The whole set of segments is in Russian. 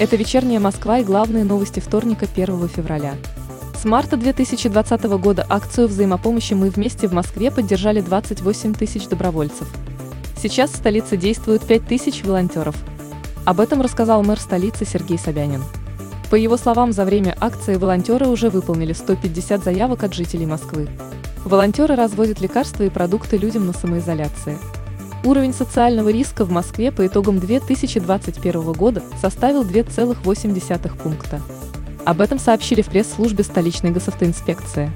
Это вечерняя Москва и главные новости вторника 1 февраля. С марта 2020 года акцию взаимопомощи «Мы вместе» в Москве поддержали 28 тысяч добровольцев. Сейчас в столице действуют 5 тысяч волонтеров. Об этом рассказал мэр столицы Сергей Собянин. По его словам, за время акции волонтеры уже выполнили 150 заявок от жителей Москвы. Волонтеры развозят лекарства и продукты людям на самоизоляции. Уровень социального риска в Москве по итогам 2021 года составил 2,8 пункта. Об этом сообщили в пресс-службе столичной госавтоинспекции.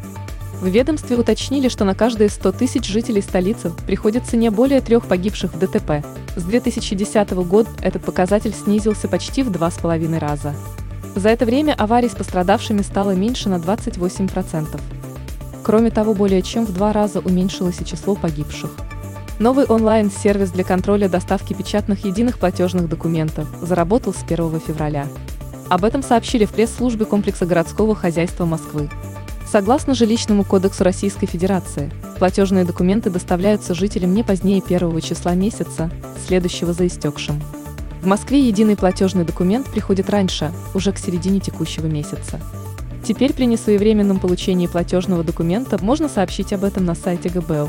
В ведомстве уточнили, что на каждые 100 тысяч жителей столицы приходится не более трех погибших в ДТП. С 2010 года этот показатель снизился почти в два с половиной раза. За это время аварий с пострадавшими стало меньше на 28%. Кроме того, более чем в два раза уменьшилось и число погибших. Новый онлайн-сервис для контроля доставки печатных единых платежных документов заработал с 1 февраля. Об этом сообщили в пресс-службе комплекса городского хозяйства Москвы. Согласно жилищному кодексу Российской Федерации, платежные документы доставляются жителям не позднее первого числа месяца, следующего за истекшим. В Москве единый платежный документ приходит раньше, уже к середине текущего месяца. Теперь при несвоевременном получении платежного документа можно сообщить об этом на сайте ГБЛ.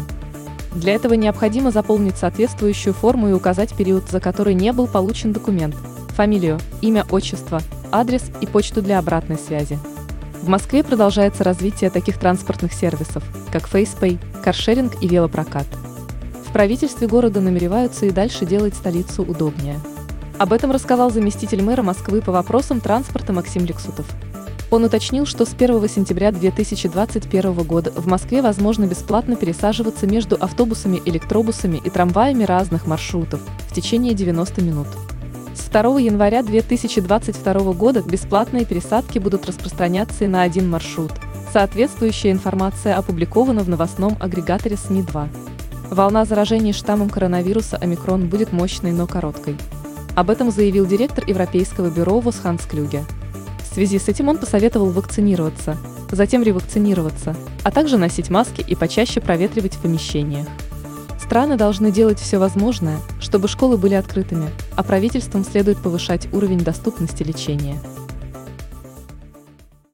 Для этого необходимо заполнить соответствующую форму и указать период, за который не был получен документ, фамилию, имя, отчество, адрес и почту для обратной связи. В Москве продолжается развитие таких транспортных сервисов, как FacePay, каршеринг и велопрокат. В правительстве города намереваются и дальше делать столицу удобнее. Об этом рассказал заместитель мэра Москвы по вопросам транспорта Максим Лексутов. Он уточнил, что с 1 сентября 2021 года в Москве возможно бесплатно пересаживаться между автобусами, электробусами и трамваями разных маршрутов в течение 90 минут. С 2 января 2022 года бесплатные пересадки будут распространяться и на один маршрут. Соответствующая информация опубликована в новостном агрегаторе СМИ-2. Волна заражений штаммом коронавируса омикрон будет мощной, но короткой. Об этом заявил директор Европейского бюро ВОЗ Ханс Клюге. В связи с этим он посоветовал вакцинироваться, затем ревакцинироваться, а также носить маски и почаще проветривать в помещениях. Страны должны делать все возможное, чтобы школы были открытыми, а правительствам следует повышать уровень доступности лечения.